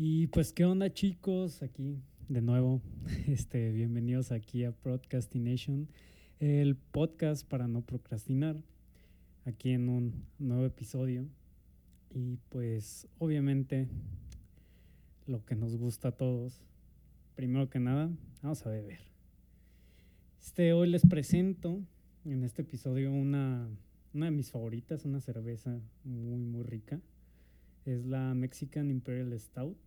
Y pues, ¿qué onda chicos? Aquí de nuevo, este, bienvenidos aquí a Podcastination, el podcast para no procrastinar, aquí en un nuevo episodio. Y pues, obviamente, lo que nos gusta a todos, primero que nada, vamos a beber. Este, hoy les presento en este episodio una, una de mis favoritas, una cerveza muy, muy rica es la Mexican Imperial Stout,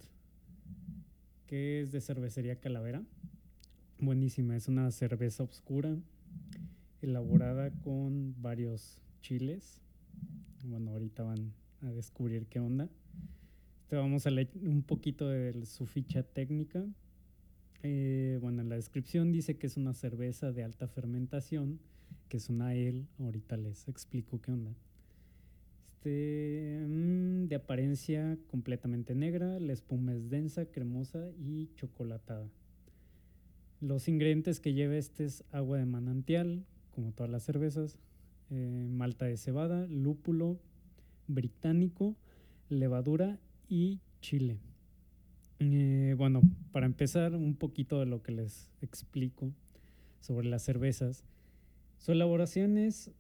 que es de cervecería Calavera. Buenísima, es una cerveza oscura, elaborada con varios chiles. Bueno, ahorita van a descubrir qué onda. Te vamos a leer un poquito de su ficha técnica. Eh, bueno, en la descripción dice que es una cerveza de alta fermentación, que es una ale. Ahorita les explico qué onda. Este, mm, de apariencia completamente negra, la espuma es densa, cremosa y chocolatada. Los ingredientes que lleva este es agua de manantial, como todas las cervezas, eh, malta de cebada, lúpulo británico, levadura y chile. Eh, bueno, para empezar un poquito de lo que les explico sobre las cervezas. Su elaboración es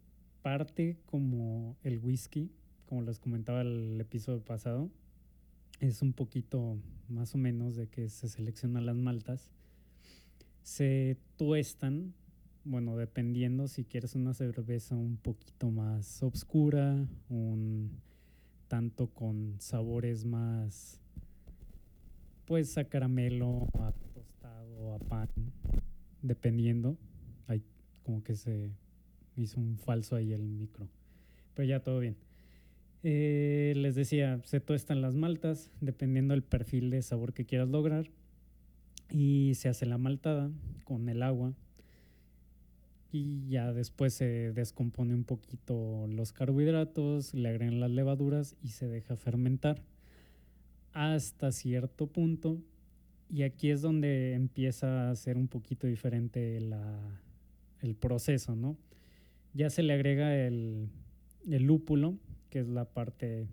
parte como el whisky, como les comentaba el episodio pasado, es un poquito más o menos de que se seleccionan las maltas, se tuestan, bueno, dependiendo si quieres una cerveza un poquito más oscura, un tanto con sabores más, pues a caramelo, a tostado, a pan, dependiendo. Hay como que se hizo un falso ahí el micro, pero ya todo bien. Eh, les decía, se tuestan las maltas dependiendo del perfil de sabor que quieras lograr. Y se hace la maltada con el agua. Y ya después se descompone un poquito los carbohidratos, le agregan las levaduras y se deja fermentar hasta cierto punto. Y aquí es donde empieza a ser un poquito diferente el proceso, ¿no? Ya se le agrega el, el lúpulo, que es la parte,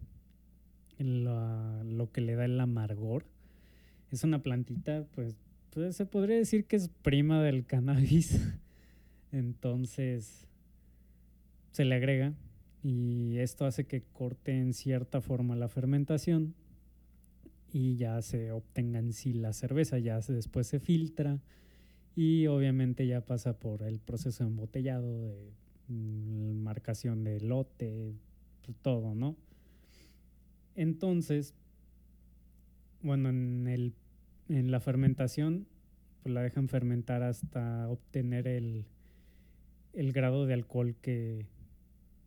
lo que le da el amargor. Es una plantita, pues, pues se podría decir que es prima del cannabis. Entonces se le agrega y esto hace que corte en cierta forma la fermentación y ya se obtenga en sí la cerveza, ya después se filtra y obviamente ya pasa por el proceso de embotellado, de mm, marcación de lote, todo, ¿no? Entonces, bueno, en, el, en la fermentación, pues la dejan fermentar hasta obtener el, el grado de alcohol que,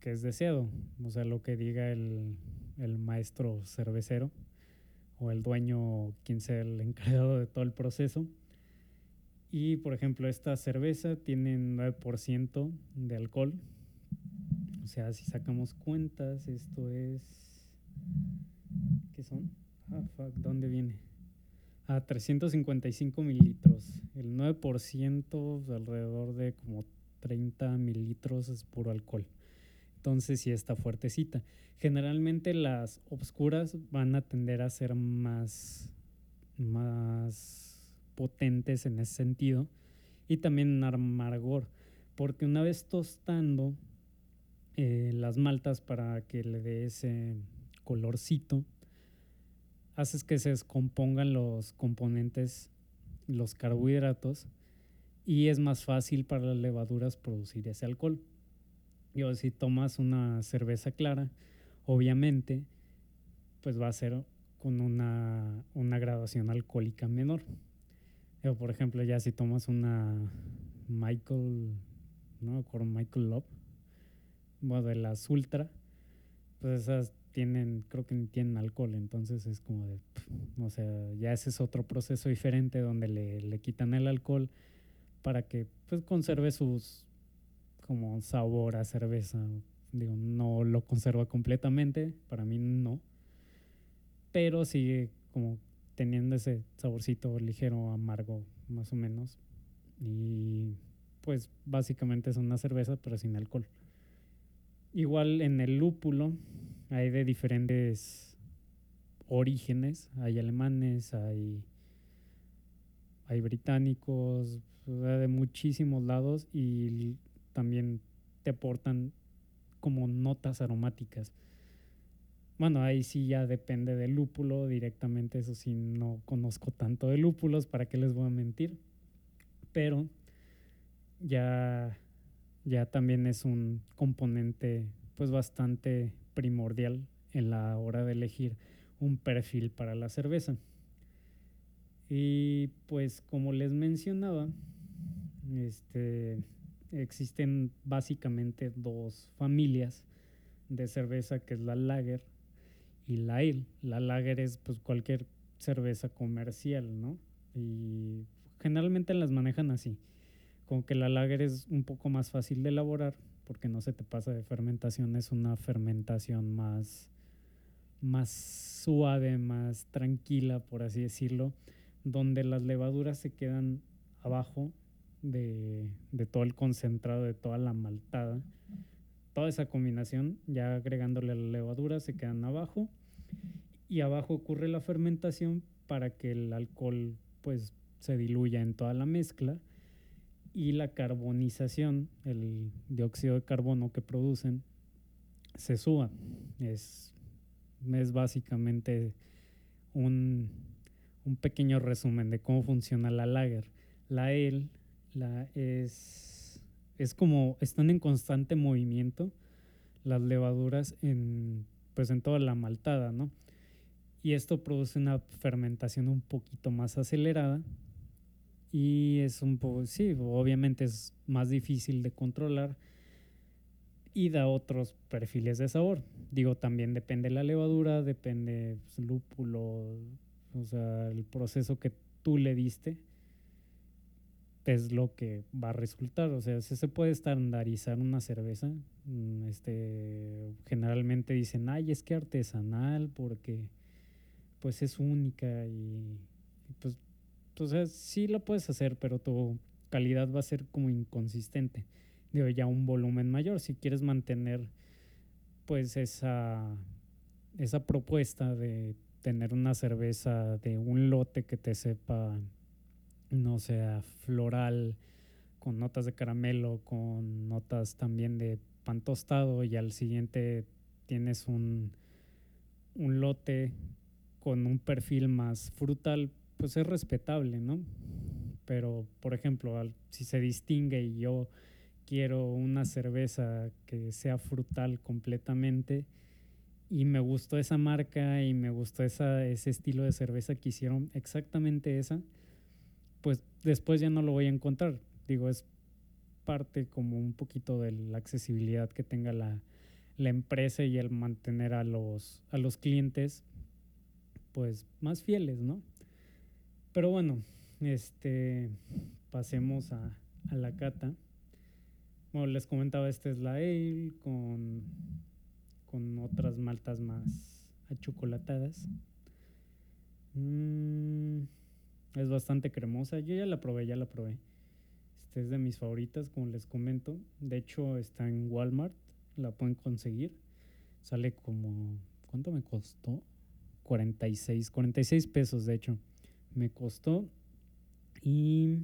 que, es deseado, o sea, lo que diga el, el maestro cervecero o el dueño, quien sea el encargado de todo el proceso. Y por ejemplo, esta cerveza tiene 9% de alcohol, o sea, si sacamos cuentas, esto es... ¿Qué son? Ah, fuck, ¿dónde viene? A 355 mililitros. El 9%, alrededor de como 30 mililitros es puro alcohol. Entonces sí está fuertecita. Generalmente las obscuras van a tender a ser más, más potentes en ese sentido y también en amargor, porque una vez tostando eh, las maltas para que le dé ese colorcito, haces que se descompongan los componentes, los carbohidratos, y es más fácil para las levaduras producir ese alcohol. Yo, si tomas una cerveza clara, obviamente, pues va a ser con una, una graduación alcohólica menor. por ejemplo, ya si tomas una Michael, no con Michael Love, de las ultra, pues esas tienen, creo que tienen alcohol, entonces es como de, o sea, ya ese es otro proceso diferente donde le, le quitan el alcohol para que pues conserve sus como sabor a cerveza. Digo, no lo conserva completamente, para mí no, pero sigue como teniendo ese saborcito ligero, amargo, más o menos. Y pues básicamente es una cerveza, pero sin alcohol. Igual en el lúpulo hay de diferentes orígenes, hay alemanes, hay, hay británicos, de muchísimos lados y también te aportan como notas aromáticas. Bueno, ahí sí ya depende del lúpulo directamente, eso sí no conozco tanto de lúpulos, ¿para qué les voy a mentir? Pero ya, ya también es un componente pues bastante primordial en la hora de elegir un perfil para la cerveza. Y pues como les mencionaba, este, existen básicamente dos familias de cerveza, que es la lager y la ale. La lager es pues cualquier cerveza comercial, ¿no? Y generalmente las manejan así. Como que la lager es un poco más fácil de elaborar porque no se te pasa de fermentación, es una fermentación más, más suave, más tranquila, por así decirlo, donde las levaduras se quedan abajo de, de todo el concentrado, de toda la maltada. Toda esa combinación, ya agregándole la levadura, se quedan abajo y abajo ocurre la fermentación para que el alcohol pues se diluya en toda la mezcla y la carbonización, el dióxido de carbono que producen, se suba. Es, es básicamente un, un pequeño resumen de cómo funciona la lager. La EL la es, es como están en constante movimiento las levaduras en, pues en toda la maltada, ¿no? Y esto produce una fermentación un poquito más acelerada y es un poco, sí, obviamente es más difícil de controlar y da otros perfiles de sabor. Digo, también depende la levadura, depende pues, lúpulo, o sea, el proceso que tú le diste es lo que va a resultar. O sea, si se puede estandarizar una cerveza. Mm, este, generalmente dicen, ay, es que artesanal porque pues es única y, sea, sí lo puedes hacer, pero tu calidad va a ser como inconsistente. Digo, ya un volumen mayor, si quieres mantener pues esa, esa propuesta de tener una cerveza de un lote que te sepa no sea floral, con notas de caramelo, con notas también de pan tostado y al siguiente tienes un, un lote con un perfil más frutal, pues es respetable, ¿no? Pero, por ejemplo, si se distingue y yo quiero una cerveza que sea frutal completamente y me gustó esa marca y me gustó esa, ese estilo de cerveza que hicieron exactamente esa, pues después ya no lo voy a encontrar. Digo, es parte como un poquito de la accesibilidad que tenga la, empresa y el mantener a los, a los clientes pues más fieles, ¿no? Pero bueno, este pasemos a, la cata. Como les comentaba, esta es la ale con, con otras maltas más achocolatadas. Mm. Es bastante cremosa. Yo ya la probé, ya la probé. Este es de mis favoritas, como les comento. De hecho, está en Walmart. La pueden conseguir. Sale como... ¿Cuánto me costó? 46. 46 pesos, de hecho. Me costó. Y...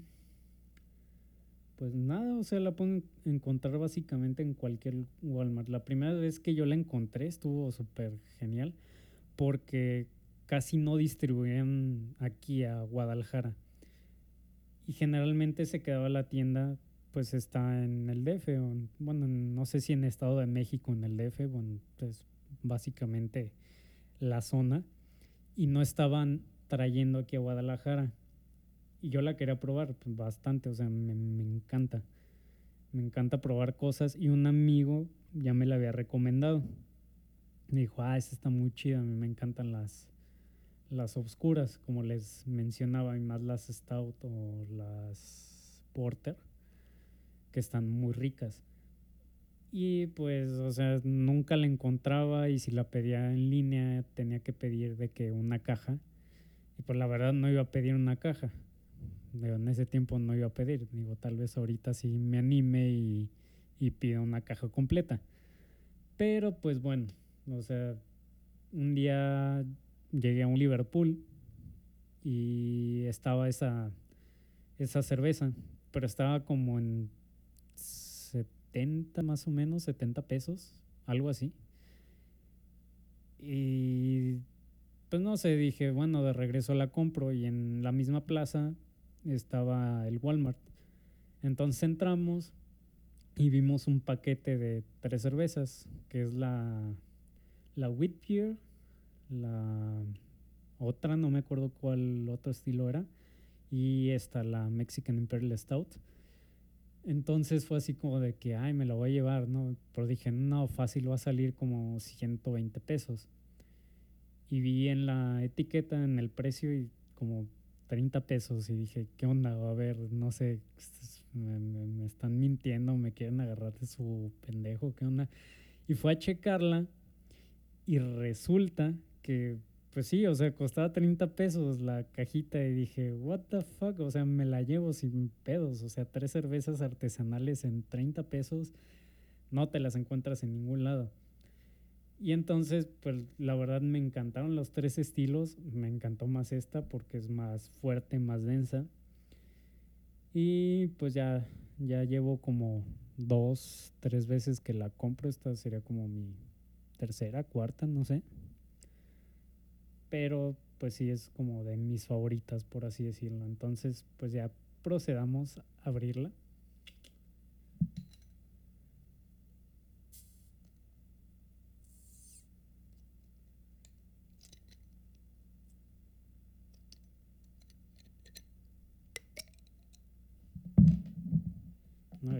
Pues nada, o sea, la pueden encontrar básicamente en cualquier Walmart. La primera vez que yo la encontré estuvo súper genial porque casi no distribuían aquí a Guadalajara. Y generalmente se quedaba la tienda, pues está en el DF, bueno, no sé si en Estado de México, en el DF, bueno, pues básicamente la zona, y no estaban trayendo aquí a Guadalajara. Y yo la quería probar pues, bastante, o sea, me, me encanta. Me encanta probar cosas y un amigo ya me la había recomendado. Me dijo, ah, esta está muy chida, a mí me encantan las, las obscuras, como les mencionaba, y más las Stout o las Porter, que están muy ricas. Y pues, o sea, nunca la encontraba y si la pedía en línea tenía que pedir de que una caja. Y pues la verdad no iba a pedir una caja. en ese tiempo no iba a pedir. Digo, tal vez ahorita sí me anime y, y pida una caja completa. Pero pues bueno, o sea, un día llegué a un Liverpool y estaba esa, esa cerveza, pero estaba como en 70 más o menos, 70 pesos, algo así. Y pues no sé, dije, bueno, de regreso la compro y en la misma plaza estaba el Walmart. Entonces entramos y vimos un paquete de tres cervezas, que es la, la Wheat Beer, la otra, no me acuerdo cuál otro estilo era, y esta, la Mexican Imperial Stout. Entonces fue así como de que, ay, me la voy a llevar, ¿no? Pero dije, no, fácil va a salir como 120 pesos. Y vi en la etiqueta, en el precio, y como 30 pesos. Y dije, ¿qué onda? A ver, no sé, me, me están mintiendo, me quieren agarrar de su pendejo, ¿qué onda? Y fue a checarla y resulta que pues sí, o sea, costaba 30 pesos la cajita y dije, what the fuck, o sea, me la llevo sin pedos, o sea, tres cervezas artesanales en 30 pesos, no te las encuentras en ningún lado. Y entonces, pues la verdad me encantaron los tres estilos, me encantó más esta porque es más fuerte, más densa. Y pues ya, ya llevo como dos, tres veces que la compro, esta sería como mi tercera, cuarta, no sé pero pues sí es como de mis favoritas, por así decirlo. Entonces, pues ya procedamos a abrirla.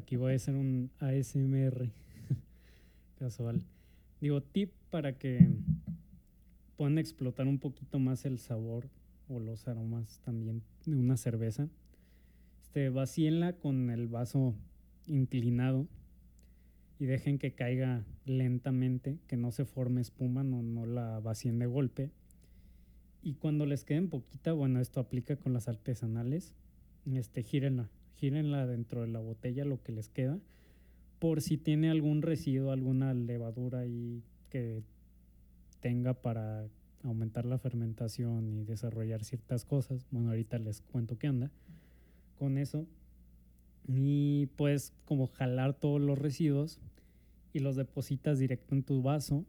Aquí voy a hacer un ASMR casual. Digo, tip para que puedan explotar un poquito más el sabor o los aromas también de una cerveza. Este, vacíenla con el vaso inclinado y dejen que caiga lentamente, que no se forme espuma, no, no la vacíen de golpe. Y cuando les queden poquita, bueno, esto aplica con las artesanales, este, gírenla, gírenla dentro de la botella lo que les queda, por si tiene algún residuo, alguna levadura y que tenga para aumentar la fermentación y desarrollar ciertas cosas. Bueno, ahorita les cuento qué anda con eso. Y puedes como jalar todos los residuos y los depositas directo en tu vaso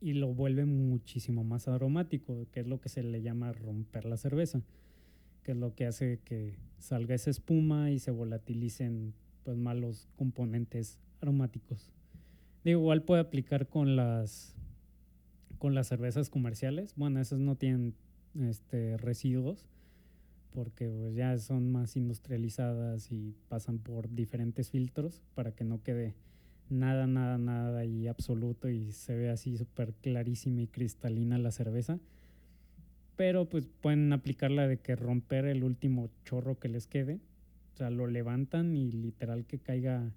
y lo vuelve muchísimo más aromático, que es lo que se le llama romper la cerveza, que es lo que hace que salga esa espuma y se volatilicen pues malos componentes aromáticos. De igual puede aplicar con las con las cervezas comerciales. Bueno, esas no tienen este, residuos porque pues, ya son más industrializadas y pasan por diferentes filtros para que no quede nada, nada, nada y absoluto y se ve así súper clarísima y cristalina la cerveza. Pero pues pueden aplicarla de que romper el último chorro que les quede. O sea, lo levantan y literal que caiga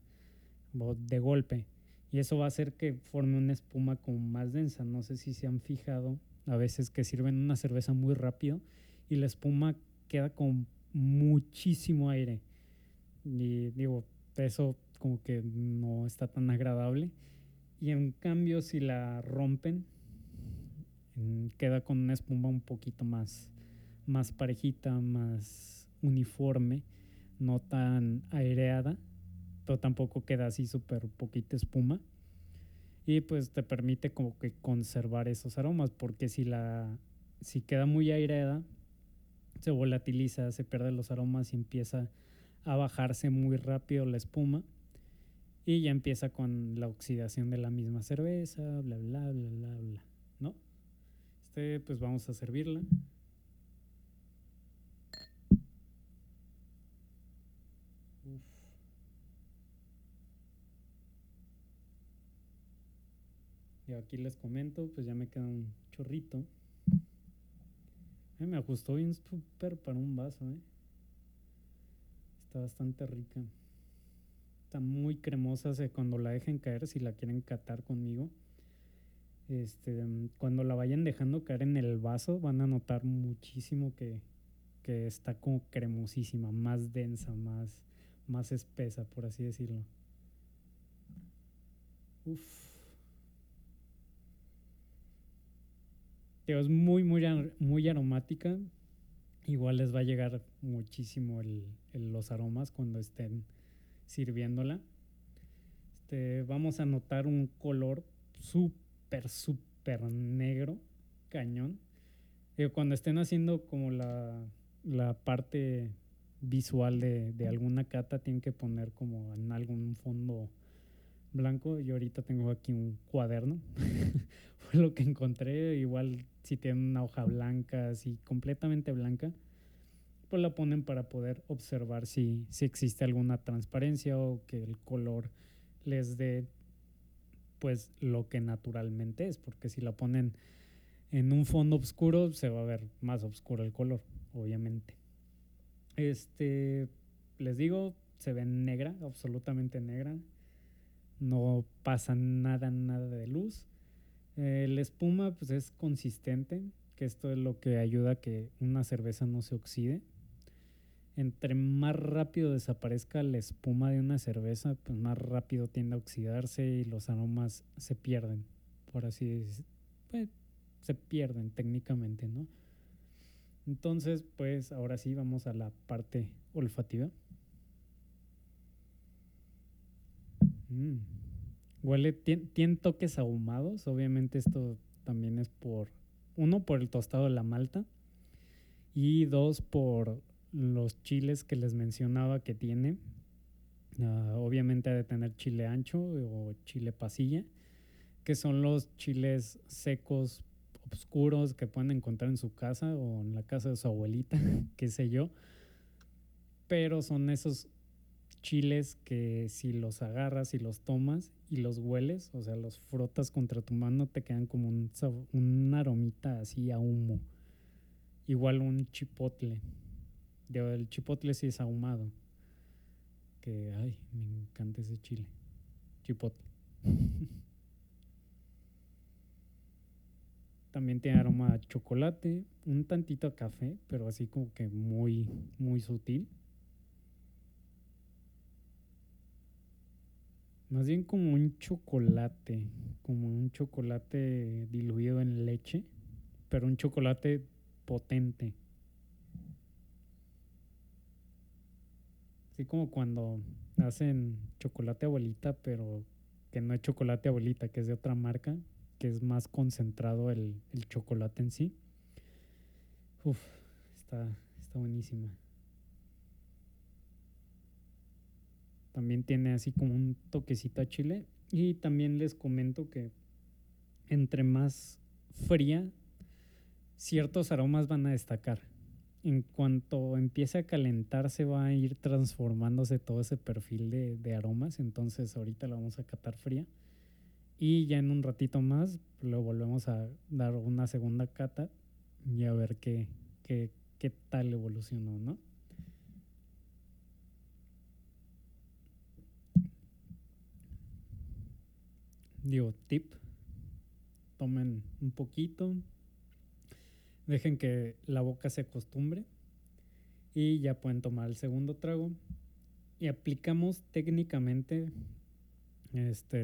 de golpe y eso va a hacer que forme una espuma como más densa. No sé si se han fijado a veces que sirven una cerveza muy rápido y la espuma queda con muchísimo aire. Y digo, eso como que no está tan agradable. Y en cambio, si la rompen, queda con una espuma un poquito más, más parejita, más uniforme, no tan aireada tampoco queda así súper poquita espuma. Y pues te permite como que conservar esos aromas, porque si la si queda muy aireada, se volatiliza, se pierden los aromas y empieza a bajarse muy rápido la espuma y ya empieza con la oxidación de la misma cerveza, bla bla bla bla bla. Este pues vamos a servirla. Y aquí les comento, pues ya me queda un chorrito. me ajustó bien súper para un vaso, ¿eh? Está bastante rica. Está muy cremosa cuando la dejen caer, si la quieren catar conmigo. Este, cuando la vayan dejando caer en el vaso, van a notar muchísimo que, que está como cremosísima, más densa, más, más espesa, por así decirlo. Uf. es muy, muy, muy aromática. Igual les va a llegar muchísimo los aromas cuando estén sirviéndola. Este, vamos a notar un color súper, súper negro, cañón. cuando estén haciendo como la, la parte visual de, de, alguna cata, tienen que poner como en algún fondo blanco. Yo ahorita tengo aquí un cuaderno. Fue lo que encontré. Igual si tienen una hoja blanca, así completamente blanca, pues la ponen para poder observar si, si existe alguna transparencia o que el color les dé pues lo que naturalmente es, porque si la ponen en un fondo oscuro se va a ver más oscuro el color, obviamente. Este, les digo, se ve negra, absolutamente negra. No pasa nada, nada de luz. Eh, la espuma pues es consistente, que esto es lo que ayuda a que una cerveza no se oxide. Entre más rápido desaparezca la espuma de una cerveza, pues más rápido tiende a oxidarse y los aromas se pierden, por así decirlo. Pues, se pierden técnicamente, ¿no? Entonces, pues ahora sí vamos a la parte olfativa. Mm. Huele, tiene, toques ahumados. Obviamente esto también es por, uno, por el tostado de la malta y dos, por los chiles que les mencionaba que tiene. Ah, obviamente ha de tener chile ancho o chile pasilla, que son los chiles secos oscuros que pueden encontrar en su casa o en la casa de su abuelita, qué sé yo. Pero son esos chiles que si los agarras y los tomas y los hueles, o sea, los frotas contra tu mano, te quedan como un, un aromita así a humo. Igual un chipotle. El chipotle sí es ahumado. Que, ay, me encanta ese chile. Chipotle. También tiene aroma a chocolate, un tantito a café, pero así como que muy, muy sutil. Más bien como un chocolate, como un chocolate diluido en leche, pero un chocolate potente. Así como cuando hacen chocolate abuelita, pero que no es chocolate abuelita, que es de otra marca, que es más concentrado el, chocolate en sí. Uf, está, está buenísima. También tiene así como un toquecito a chile. Y también les comento que entre más fría, ciertos aromas van a destacar. En cuanto empiece a calentarse va a ir transformándose todo ese perfil de, de aromas. Entonces ahorita la vamos a catar fría. Y ya en un ratito más lo volvemos a dar una segunda cata y a ver qué, qué, qué tal evolucionó, ¿no? digo, tip, tomen un poquito, dejen que la boca se acostumbre y ya pueden tomar el segundo trago y aplicamos técnicamente este,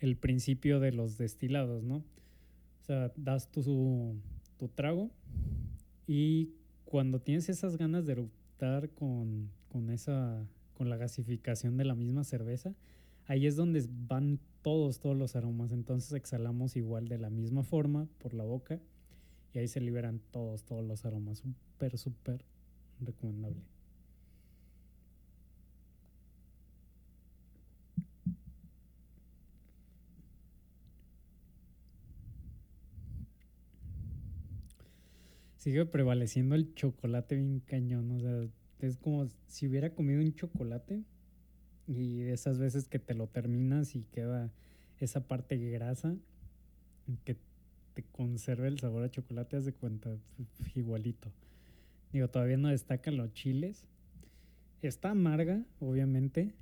el, principio de los destilados, ¿no? O sea, das tu, tu trago y cuando tienes esas ganas de eruptar con, con, esa, con la gasificación de la misma cerveza, ahí es donde van todos, todos los aromas. Entonces exhalamos igual de la misma forma por la boca y ahí se liberan todos, todos los aromas. Súper, súper recomendable. Sigue prevaleciendo el chocolate bien cañón. O sea, es como si hubiera comido un chocolate y de esas veces que te lo terminas y queda esa parte grasa que te conserva el sabor a chocolate, haz de cuenta, igualito. Digo, todavía no destacan los chiles. Está amarga, obviamente.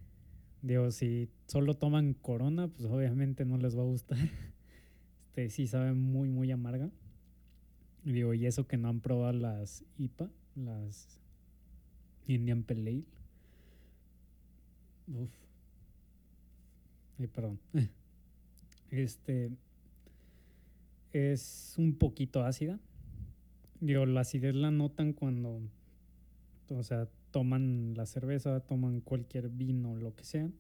Digo, si solo toman corona, pues obviamente no les va a gustar. Este sí sabe muy, muy amarga. Digo, y eso que no han probado las IPA, las Indian Pale Uf. Ay, perdón. Este. Es un poquito ácida. Digo, la acidez la notan cuando, o sea, toman la cerveza, toman cualquier vino, lo que sea,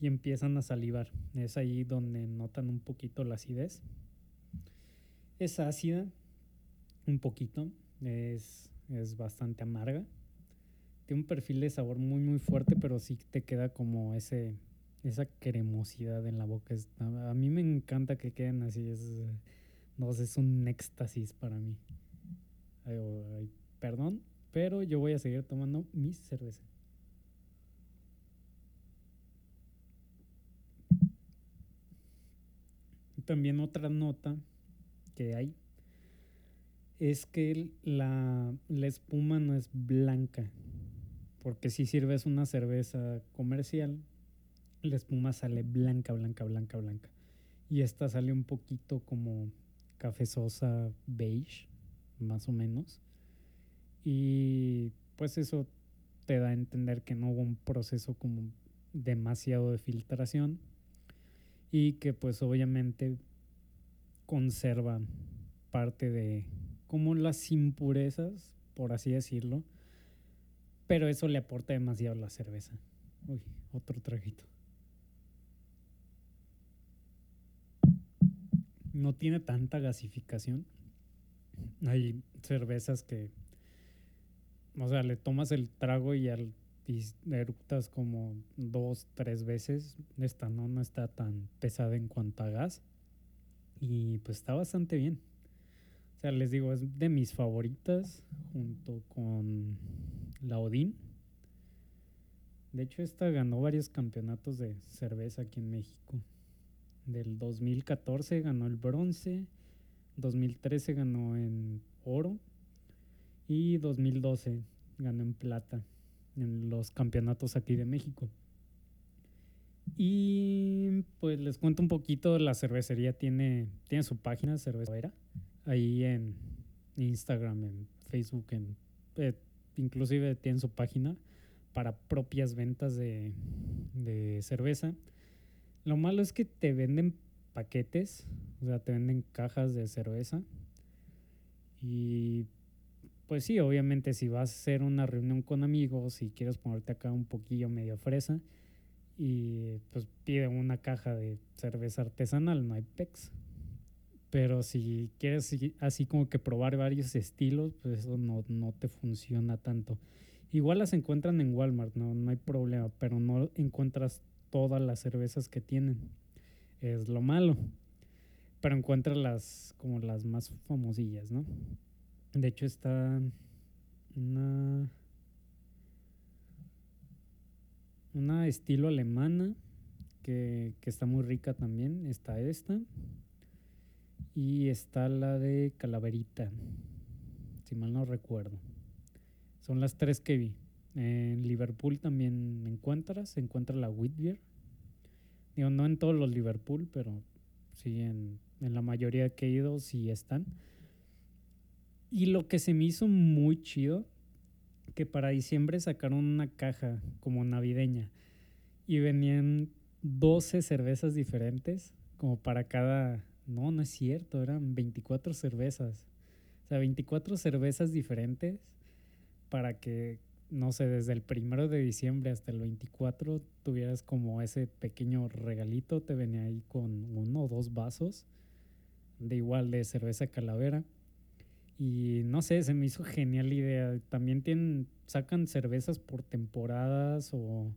y empiezan a salivar. Es ahí donde notan un poquito la acidez. Es ácida, un poquito, es, es bastante amarga. Tiene un perfil de sabor muy, muy fuerte, pero sí te queda como ese, esa cremosidad en la boca. a, mí me encanta que queden así. Es, no sé, es un éxtasis para mí. perdón, pero yo voy a seguir tomando mi cerveza. También otra nota que hay es que la, la espuma no es blanca. Porque si sirves una cerveza comercial, la espuma sale blanca, blanca, blanca, blanca. Y esta sale un poquito como cafezosa beige, más o menos. Y pues eso te da a entender que no hubo un proceso como demasiado de filtración y que pues obviamente conserva parte de como las impurezas, por así decirlo, pero eso le aporta demasiado a la cerveza. Uy, otro traguito. No tiene tanta gasificación. Hay cervezas que, o sea, le tomas el trago y, al, eructas como dos, tres veces. Esta no, no está tan pesada en cuanto a gas. Y pues está bastante bien. O sea, les digo, es de mis favoritas junto con la Odín. De hecho, esta ganó varios campeonatos de cerveza aquí en México del 2014 ganó el bronce, 2013 ganó en oro y 2012 ganó en plata en los campeonatos aquí de México. Y pues les cuento un poquito, la cervecería tiene, tiene su página cervecera ahí en Instagram, en Facebook, en, eh, inclusive tiene su página para propias ventas de, de cerveza. Lo malo es que te venden paquetes, o sea, te venden cajas de cerveza. Y pues sí, obviamente si vas a hacer una reunión con amigos y quieres ponerte acá un poquillo medio fresa, y pues pide una caja de cerveza artesanal, no hay pex. Pero si quieres así como que probar varios estilos, pues eso no, no te funciona tanto. Igual las encuentran en Walmart, no, no hay problema, pero no encuentras todas las cervezas que tienen. Es lo malo. Pero encuentra las como las más famosillas, ¿no? De hecho está una una estilo alemana que, que está muy rica también. Está esta. Y está la de Calaverita. Si mal no recuerdo. Son las tres que vi. En Liverpool también encuentras, se encuentra la Whitbeer. Digo, no en todos los Liverpool, pero sí en, en la mayoría que he ido sí están. Y lo que se me hizo muy chido, que para diciembre sacaron una caja como navideña y venían 12 cervezas diferentes, como para cada... No, no es cierto, eran 24 cervezas. O sea, 24 cervezas diferentes para que no sé, desde el primero de diciembre hasta el 24 tuvieras como ese pequeño regalito, te venía ahí con uno o dos vasos de igual de cerveza calavera. Y no sé, se me hizo genial la idea. También tienen, sacan cervezas por temporadas o,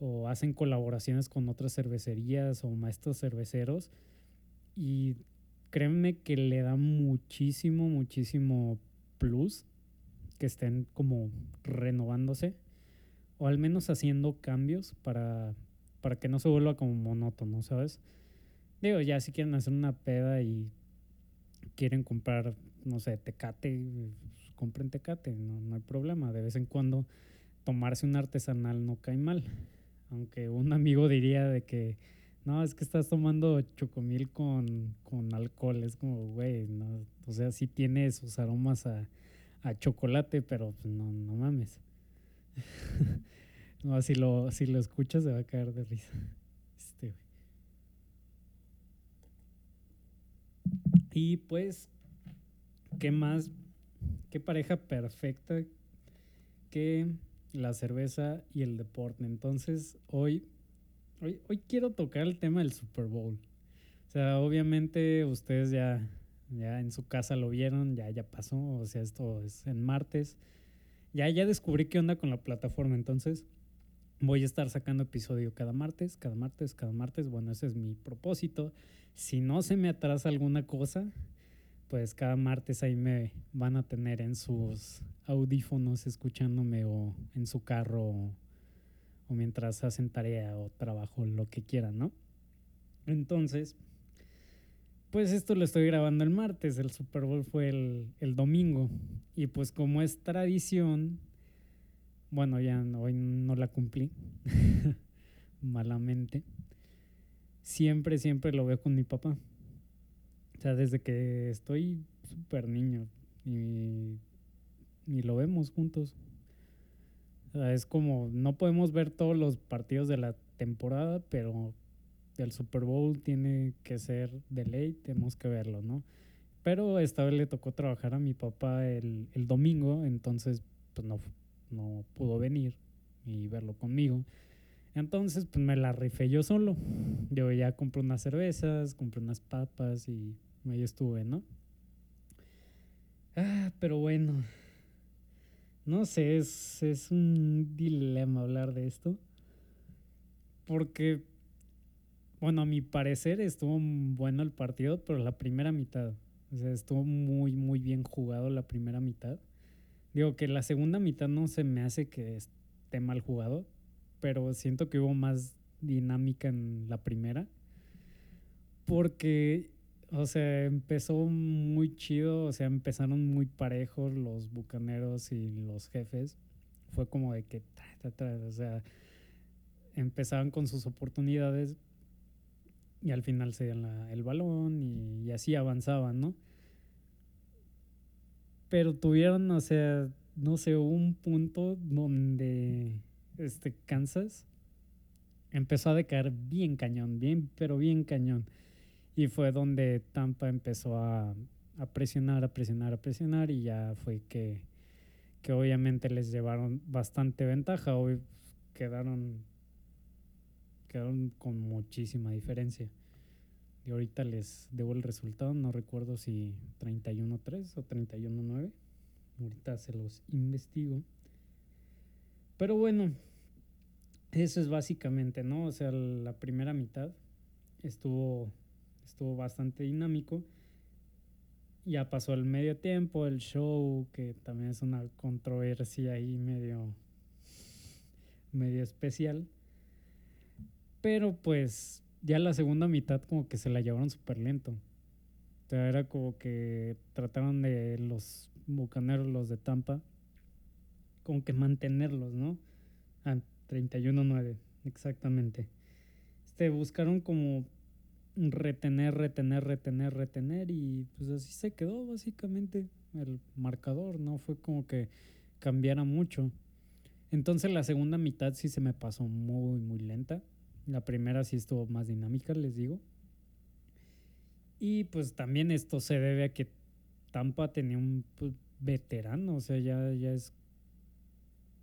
o hacen colaboraciones con otras cervecerías o maestros cerveceros. Y créeme que le da muchísimo, muchísimo plus que estén como renovándose o al menos haciendo cambios para, para que no se vuelva como monótono, ¿sabes? Digo, ya si quieren hacer una peda y quieren comprar, no sé, tecate, pues, compren tecate, no, no hay problema. De vez en cuando tomarse un artesanal no cae mal. Aunque un amigo diría de que, no, es que estás tomando chocomil con, con alcohol. Es como, güey, no, o sea, sí tiene sus aromas a, a chocolate, pero pues, no, no mames. no, si lo, lo escuchas se va a caer de risa. Este, Y pues, ¿qué más? ¿Qué pareja perfecta que la cerveza y el deporte? Entonces, hoy, hoy, hoy quiero tocar el tema del Super Bowl. O sea, obviamente ustedes ya, ya en su casa lo vieron, ya, ya pasó. O sea, esto es en martes. Ya, ya descubrí qué onda con la plataforma. Entonces, voy a estar sacando episodio cada martes, cada martes, cada martes. Bueno, ese es mi propósito. Si no se me atrasa alguna cosa, pues cada martes ahí me van a tener en sus audífonos escuchándome o en su carro o, mientras hacen tarea o trabajo, lo que quieran, ¿no? Entonces, pues esto lo estoy grabando el martes, el Super Bowl fue el, domingo y pues como es tradición, bueno, ya hoy no la cumplí, malamente siempre, siempre lo veo con mi papá. O sea, desde que estoy súper niño y, y, lo vemos juntos. O sea, es como, no podemos ver todos los partidos de la temporada, pero el Super Bowl tiene que ser de ley, tenemos que verlo, ¿no? Pero esta vez le tocó trabajar a mi papá el, el domingo, entonces pues no, no pudo venir y verlo conmigo. Entonces, pues me la rifé yo solo. Yo ya compré unas cervezas, compré unas papas y ahí estuve, ¿no? Ah, pero bueno. No sé, es, es un dilema hablar de esto. Porque, bueno, a mi parecer estuvo bueno el partido, pero la primera mitad. O sea, estuvo muy, muy bien jugado la primera mitad. Digo que la segunda mitad no se me hace que esté mal jugado, pero siento que hubo más dinámica en la primera. Porque, o sea, empezó muy chido, o sea, empezaron muy parejos los bucaneros y los jefes. Fue como de que, o sea, empezaban con sus oportunidades y al final se el balón y, y así avanzaban, ¿no? Pero tuvieron, o sea, no sé, un punto donde este, Kansas, empezó a decaer bien cañón, bien, pero bien cañón. Y fue donde Tampa empezó a, a presionar, a presionar, a presionar y ya fue que, que obviamente les llevaron bastante ventaja. Hoy quedaron, quedaron con muchísima diferencia. Y ahorita les debo el resultado, no recuerdo si 31-3 o 31-9. Ahorita se los investigo. Pero bueno, eso es básicamente, ¿no? O sea, la primera mitad estuvo, estuvo bastante dinámico. Ya pasó el medio tiempo, el show, que también es una controversia ahí medio, medio especial. Pero pues ya la segunda mitad como que se la llevaron súper lento. O sea, era como que trataron de los bucaneros, los de Tampa, como que mantenerlos, ¿no? A 31-9, exactamente. Este, buscaron como retener, retener, retener, retener y pues así se quedó básicamente el marcador, no fue como que cambiara mucho. Entonces la segunda mitad sí se me pasó muy, muy lenta. La primera sí estuvo más dinámica, les digo. Y pues también esto se debe a que Tampa tenía un pues, veterano, o sea, ya, ya es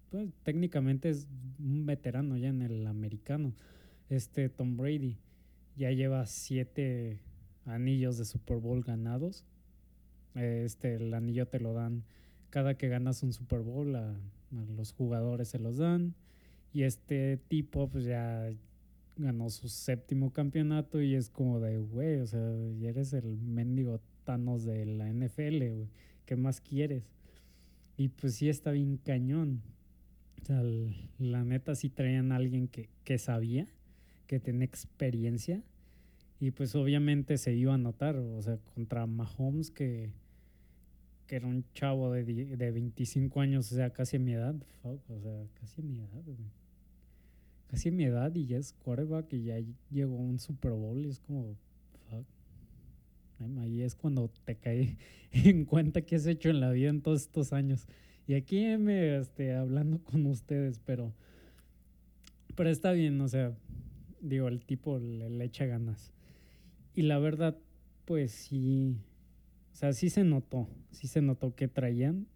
pues, técnicamente es un veterano ya en el americano. Este Tom Brady ya lleva siete anillos de Super Bowl ganados. Este, el anillo te lo dan cada que ganas un Super Bowl, a, los jugadores se los dan. Y este tipo, pues ya ganó su séptimo campeonato y es como de, güey, o sea, ya eres el mendigo Thanos de la NFL, güey. ¿Qué más quieres? Y pues sí está bien cañón. O sea, la neta sí traían a alguien que, que sabía, que tenía experiencia. Y pues obviamente se iba a notar, o sea, contra Mahomes, que, que era un chavo de, de 25 años, o sea, casi a mi edad. o sea, casi a mi edad, Casi mi edad y ya es quarterback y ya llegó un Super Bowl y es como, fuck. Ahí es cuando te cae en cuenta qué has hecho en la vida en todos estos años. Y aquí me este, hablando con ustedes, pero, pero está bien, o sea, digo, el tipo le, echa ganas. Y la verdad, pues sí, sea, sí se notó, sí se notó que traían.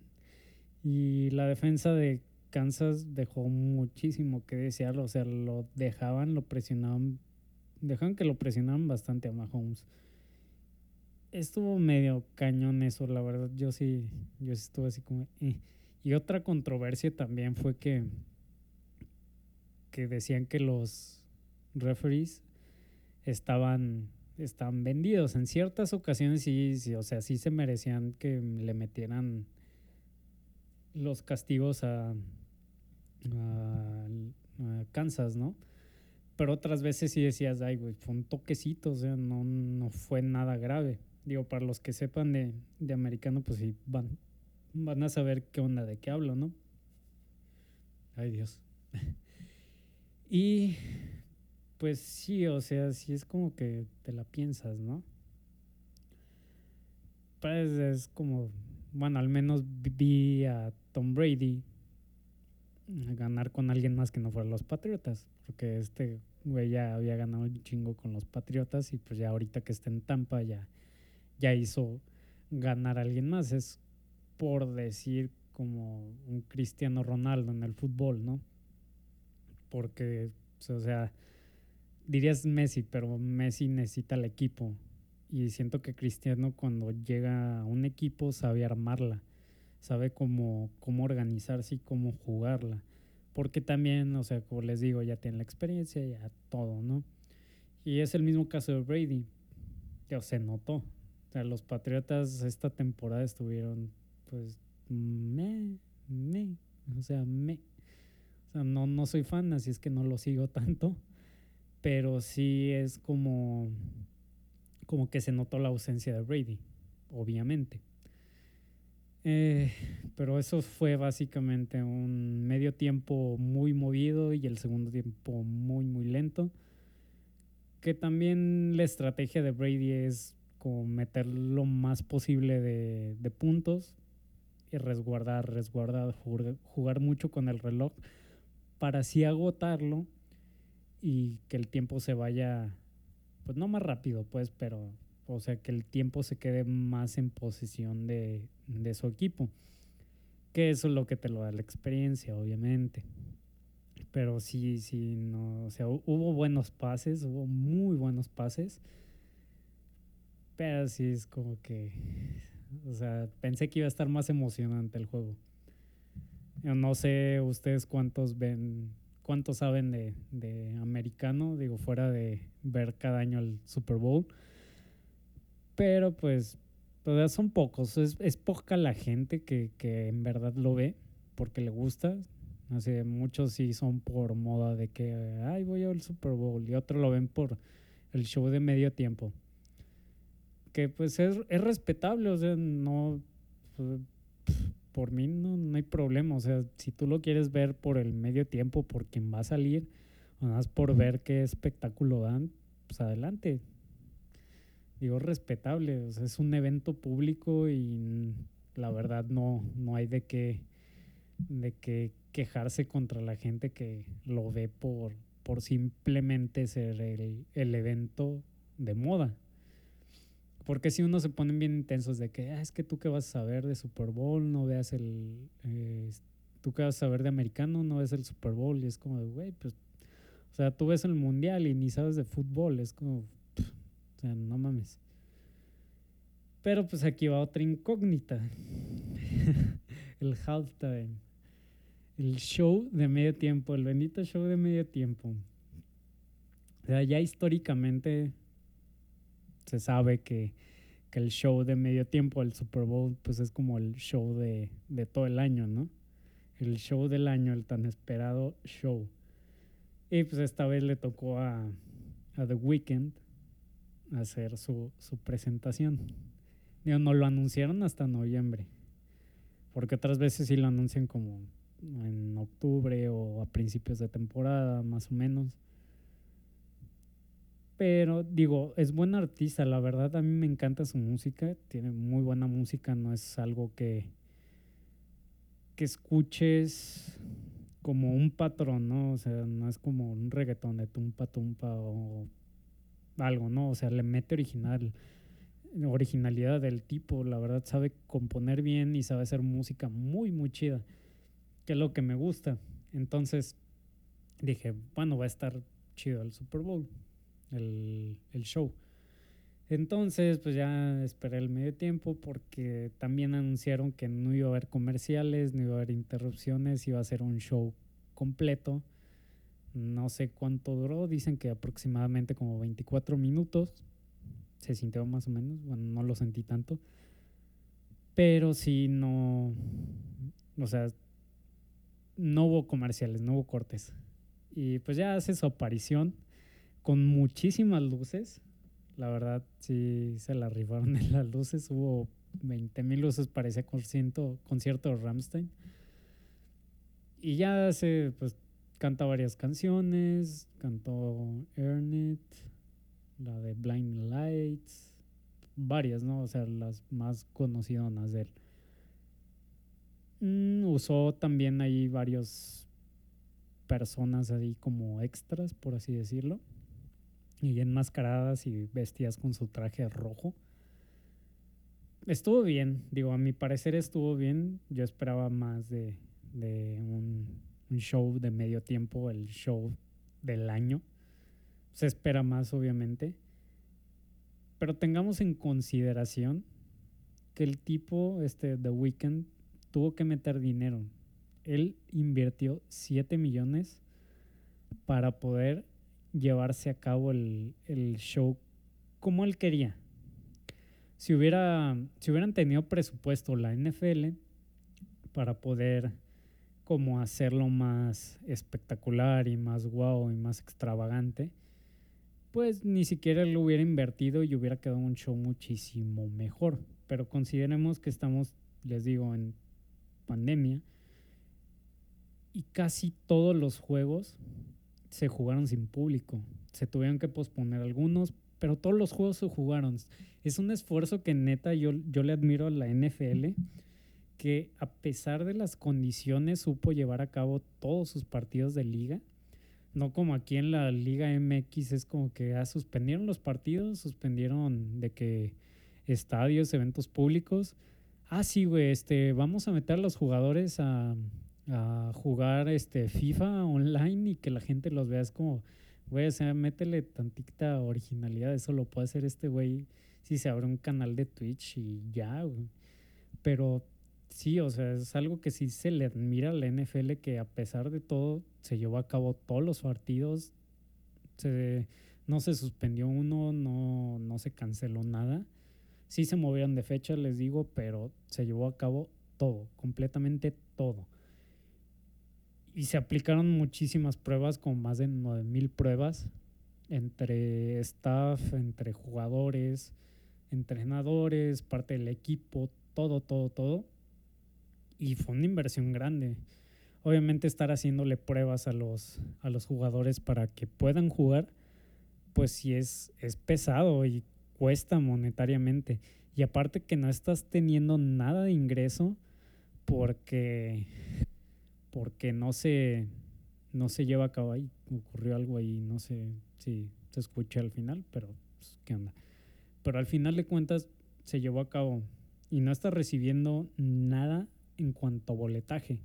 Y la defensa de Kansas dejó muchísimo que desear, o sea, lo dejaban, lo presionaban, dejaban que lo presionaran bastante a Mahomes. Estuvo medio cañón eso, la verdad, yo sí, yo sí estuve así como... Eh. Y otra controversia también fue que, que decían que los referees estaban, estaban vendidos. En ciertas ocasiones sí, sí, o sea, sí se merecían que le metieran los castigos a, a, Kansas, ¿no? Pero otras veces sí decías, ay, güey, fue un toquecito, o sea, no, no fue nada grave. Digo, para los que sepan de, de americano, pues sí, van, van a saber qué onda, de qué hablo, ¿no? Ay, Dios. y pues sí, o sea, sí es como que te la piensas, ¿no? Pues es como, bueno, al menos vi a Tom Brady ganar con alguien más que no fuera los Patriotas, porque este güey ya había ganado un chingo con los Patriotas y pues ya ahorita que está en Tampa ya, ya hizo ganar a alguien más. Es por decir como un Cristiano Ronaldo en el fútbol, ¿no? Porque, o sea, dirías Messi, pero Messi necesita el equipo. Y siento que Cristiano cuando llega a un equipo sabe armarla sabe cómo, cómo organizarse y cómo jugarla. Porque también, o sea, como les digo, ya tiene la experiencia, ya todo, ¿no? Y es el mismo caso de Brady. Ya se notó. O sea, los Patriotas esta temporada estuvieron, pues, me, me, o sea, me. O sea, no, no soy fan, así es que no lo sigo tanto. Pero sí es como, como que se notó la ausencia de Brady, obviamente. Eh, pero eso fue básicamente un medio tiempo muy movido y el segundo tiempo muy, muy lento. Que también la estrategia de Brady es como meter lo más posible de, de puntos y resguardar, resguardar, jugar, jugar mucho con el reloj para así agotarlo y que el tiempo se vaya, pues no más rápido, pues, pero o sea, que el tiempo se quede más en posesión de, de su equipo. Que eso es lo que te lo da la experiencia, obviamente. Pero sí, sí, no, o sea, hubo buenos pases, hubo muy buenos pases. Pero sí es como que, o sea, pensé que iba a estar más emocionante el juego. No sé ustedes cuántos ven, cuántos saben de, de americano, digo, fuera de ver cada año el Super Bowl. Pero pues, todavía son pocos. Es, es poca la gente que, que, en verdad lo ve porque le gusta. Así, muchos sí son por moda de que, ay, voy al Super Bowl. Y otros lo ven por el show de medio tiempo. Que pues es, es respetable, o sea, no... Pues, por mí no, no, hay problema. O sea, si tú lo quieres ver por el medio tiempo, por quien va a salir, o nada más por ver qué espectáculo dan, pues adelante digo, respetable. O sea, es un evento público y la verdad no, no hay de qué, de qué quejarse contra la gente que lo ve por, por simplemente ser el, el evento de moda. Porque si uno se ponen bien intensos de que ah, es que tú que vas a saber de Super Bowl, no veas el. Eh, tú que vas a saber de americano, no ves el Super Bowl. Y es como, güey, pues. O sea, tú ves el mundial y ni sabes de fútbol. Es como, sea, no mames. Pero pues aquí va otra incógnita. el halftime. El show de medio tiempo, el bendito show de medio tiempo. O sea, ya históricamente se sabe que, que, el show de medio tiempo, el Super Bowl, pues es como el show de, de todo el año, ¿no? El show del año, el tan esperado show. Y pues esta vez le tocó a, a The Weeknd hacer su, su presentación. no lo anunciaron hasta noviembre, porque otras veces sí lo anuncian como en octubre o a principios de temporada, más o menos. Pero digo, es buen artista, la verdad a mí me encanta su música, tiene muy buena música, no es algo que, que escuches como un patrón, ¿no? O sea, no es como un reggaetón de tumpa tumpa o algo, ¿no? O sea, le mete original. originalidad del tipo. La verdad sabe componer bien y sabe hacer música muy, muy chida, que es lo que me gusta. Entonces dije, bueno, va a estar chido el Super Bowl, el, el show. Entonces, pues ya esperé el medio tiempo porque también anunciaron que no iba a haber comerciales, no iba a haber interrupciones, iba a ser un show completo. No sé cuánto duró, dicen que aproximadamente como 24 minutos. Se sintió más o menos, bueno, no lo sentí tanto. Pero sí, no, o sea, no hubo comerciales, no hubo cortes. Y pues ya hace su aparición con muchísimas luces. La verdad, sí se la rifaron en las luces. Hubo 20 mil luces, parecía concierto, concierto de Ramstein. Y ya se, pues, canta varias canciones. Cantó Earn la de Blind Lights, varias, ¿no? O sea, las más conocidas de él. Mm, usó también ahí varios personas ahí como extras, por así decirlo y enmascaradas y vestidas con su traje rojo. Estuvo bien, digo, a mi parecer estuvo bien. Yo esperaba más de, un, show de medio tiempo, el show del año. Se espera más, obviamente. Pero tengamos en consideración que el tipo, este, The Weeknd, tuvo que meter dinero. Él invirtió 7 millones para poder llevarse a cabo el, show como él quería. Si, hubiera, si hubieran tenido presupuesto la NFL para poder como hacerlo más espectacular y más guau y más extravagante, pues ni siquiera lo hubiera invertido y hubiera quedado un show muchísimo mejor. Pero consideremos que estamos, les digo, en pandemia y casi todos los juegos se jugaron sin público. Se tuvieron que posponer algunos, pero todos los juegos se jugaron. Es un esfuerzo que neta yo, yo le admiro a la NFL, que a pesar de las condiciones supo llevar a cabo todos sus partidos de liga. No como aquí en la Liga MX es como que ah, suspendieron los partidos, suspendieron de que estadios, eventos públicos. Ah, sí, güey, este, vamos a meter a los jugadores a, jugar este FIFA online y que la gente los vea es como, güey, o sea, métele tantita originalidad, eso lo puede hacer este güey si se abre un canal de Twitch y ya, güey. Pero sí, o sea, es algo que sí se le admira a la NFL que a pesar de todo se llevó a cabo todos los partidos, se, no se suspendió uno, no, no se canceló nada. Sí se movieron de fecha, les digo, pero se llevó a cabo todo, completamente todo y se aplicaron muchísimas pruebas, con más de 9000 pruebas entre staff, entre jugadores, entrenadores, parte del equipo, todo, todo, todo. Y fue una inversión grande. Obviamente estar haciéndole pruebas a los, a los jugadores para que puedan jugar, pues sí es, es pesado y cuesta monetariamente. Y aparte que no estás teniendo nada de ingreso porque porque no se, no se lleva a cabo ahí. Ocurrió algo ahí, no sé si se escucha al final, pero pues, ¿qué onda? Pero al final de cuentas se llevó a cabo y no está recibiendo nada en cuanto a boletaje.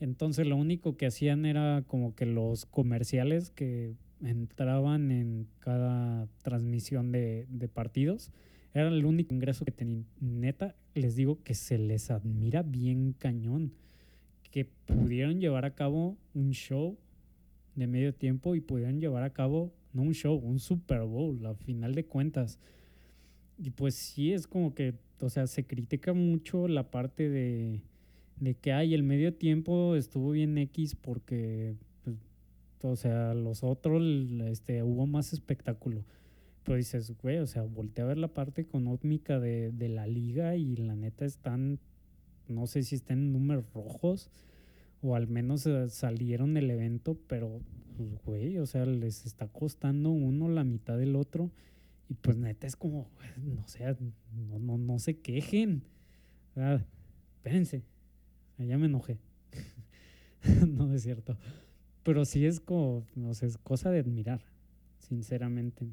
Entonces lo único que hacían era como que los comerciales que entraban en cada transmisión de, partidos era el único ingreso que tenían. Neta, les digo que se les admira bien cañón que pudieron llevar a cabo un show de medio tiempo y pudieron llevar a cabo, no un show, un Super Bowl, a final de cuentas. Y pues sí, es como que, o sea, se critica mucho la parte de, de que, hay el medio tiempo estuvo bien X porque, pues, o sea, los otros, este, hubo más espectáculo. Pero dices, güey, o sea, voltea a ver la parte económica de, de la liga y la neta están no sé si están números rojos o al menos eh, salieron del evento, pero pues güey, o sea, les está costando uno la mitad del otro y pues neta es como, no sé, no, no, no se quejen. Ah, espérense, ya me enojé. no es cierto. Pero sí es como, no sé, es cosa de admirar, sinceramente.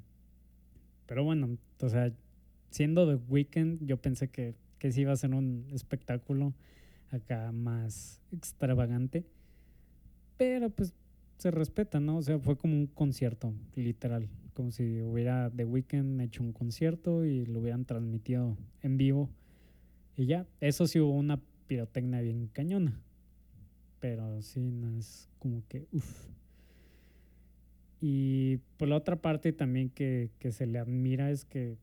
Pero bueno, o sea, siendo The Weeknd, yo pensé que, que sí iba a ser un espectáculo acá más extravagante. Pero pues se respeta, ¿no? O sea, fue como un concierto, literal. Como si hubiera The Weeknd hecho un concierto y lo hubieran transmitido en vivo. Y ya, eso sí hubo una pirotecnia bien cañona. Pero sí, no es como que, uff. Y por la otra parte también que, que se le admira es que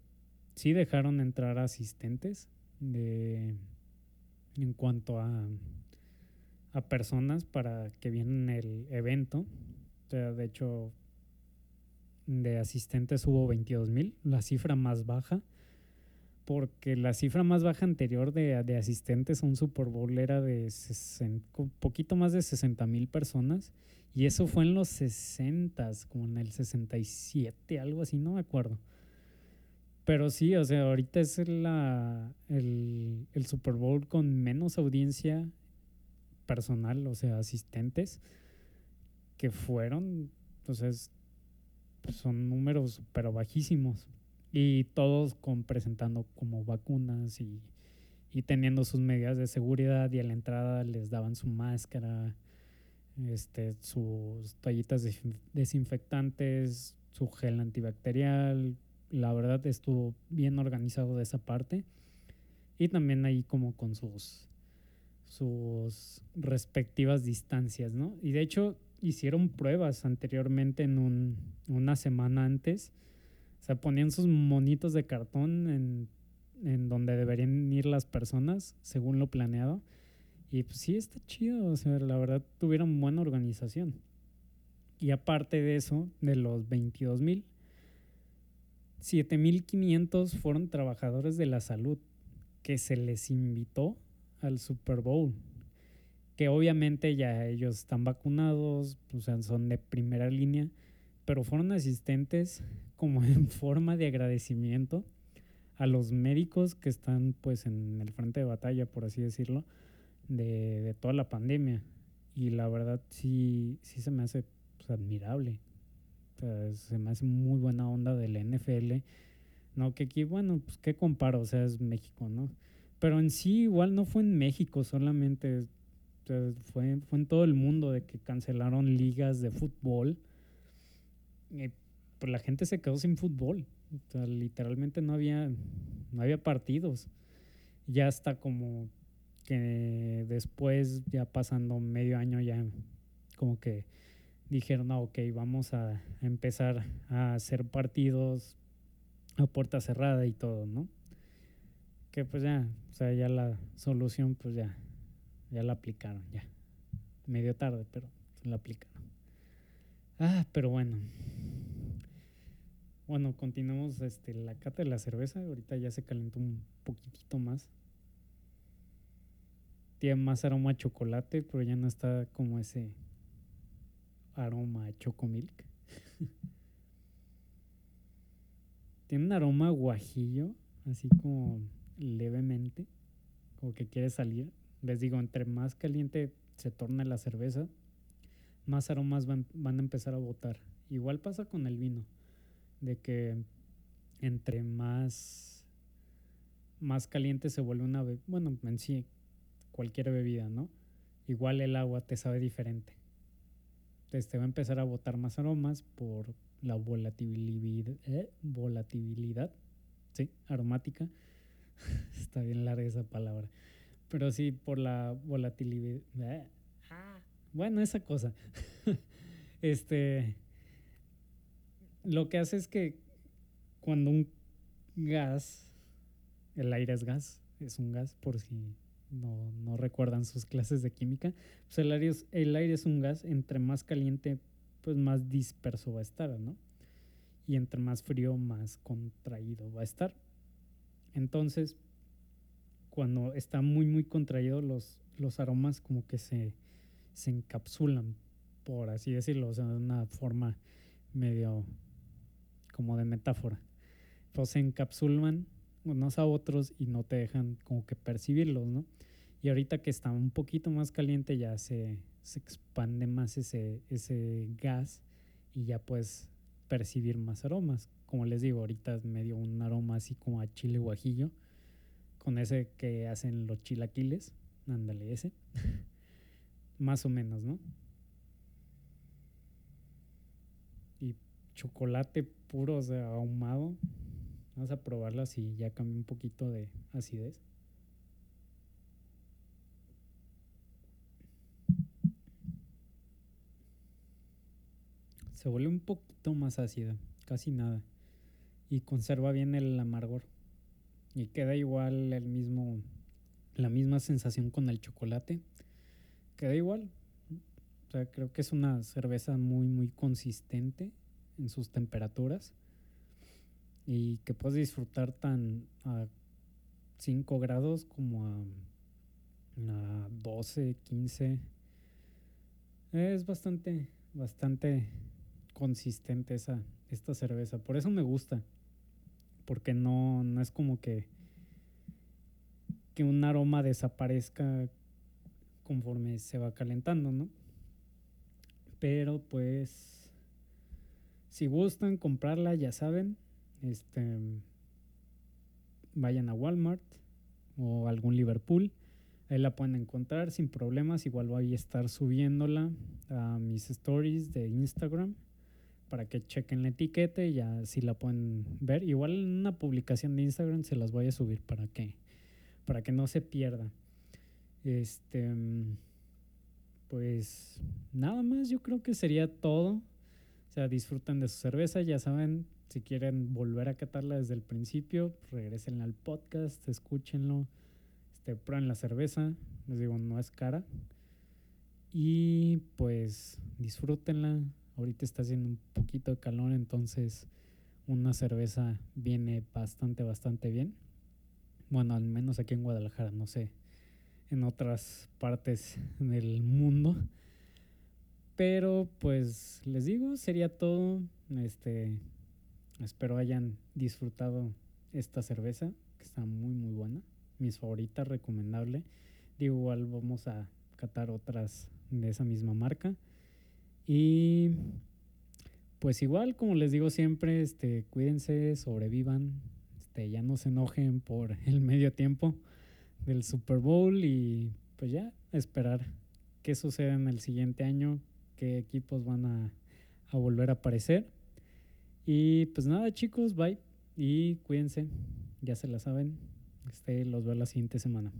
sí dejaron entrar asistentes de, en cuanto a, a personas para que vienen el evento. O sea, de hecho, de asistentes hubo 22 mil, la cifra más baja, porque la cifra más baja anterior de, de asistentes a un Super Bowl era de un poquito más de 60 mil personas, y eso fue en los 60, como en el 67, algo así, no me acuerdo. Pero sí, o sea, ahorita es la, el, el Super Bowl con menos audiencia personal, o sea, asistentes, que fueron, entonces, pues son números pero bajísimos. Y todos con presentando como vacunas y, y teniendo sus medidas de seguridad y a la entrada les daban su máscara, este, sus toallitas desinfectantes, su gel antibacterial. La verdad estuvo bien organizado de esa parte. Y también ahí como con sus, sus respectivas distancias, ¿no? Y de hecho hicieron pruebas anteriormente en un, una semana antes. O sea, ponían sus monitos de cartón en, en donde deberían ir las personas, según lo planeado y pues sí está chido, o sea, la verdad tuvieron buena organización. Y aparte de eso, de los 22 mil, 7.500 fueron trabajadores de la salud que se les invitó al Super Bowl. Que obviamente ya ellos están vacunados, o sea, son de primera línea, pero fueron asistentes como en forma de agradecimiento a los médicos que están pues en el frente de batalla, por así decirlo, de, toda la pandemia. Y la verdad sí, sí se me hace pues, admirable. O sea, se me hace muy buena onda del NFL. No, que aquí, bueno, pues qué comparo, o sea, es México, ¿no? Pero en sí igual no fue en México solamente, fue, fue en todo el mundo de que cancelaron ligas de fútbol. Y pues la gente se quedó sin fútbol. Literalmente no había, no había partidos. Ya está como que después, ya pasando medio año, ya como que dijeron, no, ok, vamos a empezar a hacer partidos a puerta cerrada y todo, ¿no? Que pues ya, o sea, ya la solución, pues ya, ya la aplicaron, ya. Medio tarde, pero la aplicaron. Ah, pero bueno. Bueno, continuamos este, la cata de la cerveza. Ahorita ya se calentó un poquitito más tiene más aroma a chocolate, pero ya no está como ese aroma a chocomilk. tiene un aroma guajillo, así como levemente, como que quiere salir. Les digo, entre más caliente se torna la cerveza, más aromas van, van a empezar a botar. Igual pasa con el vino, de que entre más, más caliente se vuelve una... Bueno, en sí, cualquier bebida, ¿no? Igual el agua te sabe diferente. Te va a empezar a botar más aromas por la volatilidad, ¿eh? volatilidad, sí, aromática. Está bien larga esa palabra. Pero sí, por la volatilidad. ¿eh? Bueno, esa cosa. este, lo que hace es que cuando un gas, el aire es gas, es un gas por si no, no recuerdan sus clases de química, pues el aire, es, el aire es un gas, entre más caliente, pues más disperso va a estar, ¿no? Y entre más frío, más contraído va a estar. Entonces, cuando está muy, muy contraído, los, los aromas como que se, se encapsulan, por así decirlo, o sea, de una forma medio como de metáfora. Pues se encapsulan unos a otros y no te dejan como que percibirlos, ¿no? Y ahorita que está un poquito más caliente ya se, se expande más ese, ese gas y ya puedes percibir más aromas, como les digo, ahorita me dio un aroma así como a chile guajillo, con ese que hacen los chilaquiles, ándale ese, más o menos, ¿no? Y chocolate puro, o sea, ahumado. Vamos a probarlo así, ya cambia un poquito de acidez. Se vuelve un poquito más ácida, casi nada. Y conserva bien el amargor. Y queda igual el mismo, la misma sensación con el chocolate. Queda igual. O sea, creo que es una cerveza muy, muy consistente en sus temperaturas. Y que puedes disfrutar tan a 5 grados como a, a 12, 15. Es bastante, bastante consistente esa, esta cerveza. Por eso me gusta. Porque no, no es como que, que un aroma desaparezca conforme se va calentando, ¿no? Pero pues, si gustan comprarla, ya saben, este, vayan a Walmart o algún Liverpool. Ahí la pueden encontrar sin problemas. Igual voy a estar subiéndola a mis stories de Instagram para que chequen la etiqueta y ya si la pueden ver. Igual en una publicación de Instagram se las voy a subir para que, para que no se pierda. Este, pues nada más, yo creo que sería todo. O sea, disfruten de su cerveza, ya saben, si quieren volver a catarla desde el principio, regresen al podcast, escúchenlo, este, prueben la cerveza, les digo, no es cara. Y pues disfrútenla, Ahorita está haciendo un poquito de calor, entonces una cerveza viene bastante, bastante bien. Bueno, al menos aquí en Guadalajara, no sé, en otras partes del mundo. Pero pues les digo, sería todo. Este, espero hayan disfrutado esta cerveza, que está muy, muy buena. Mis favoritas, recomendable. Digo, igual vamos a catar otras de esa misma marca. Y pues igual, como les digo siempre, este, cuídense, sobrevivan, este, ya no se enojen por el medio tiempo del Super Bowl y pues ya esperar qué sucede en el siguiente año, qué equipos van a, a volver a aparecer. Y pues nada chicos, bye y cuídense, ya se la saben, este, los veo la siguiente semana.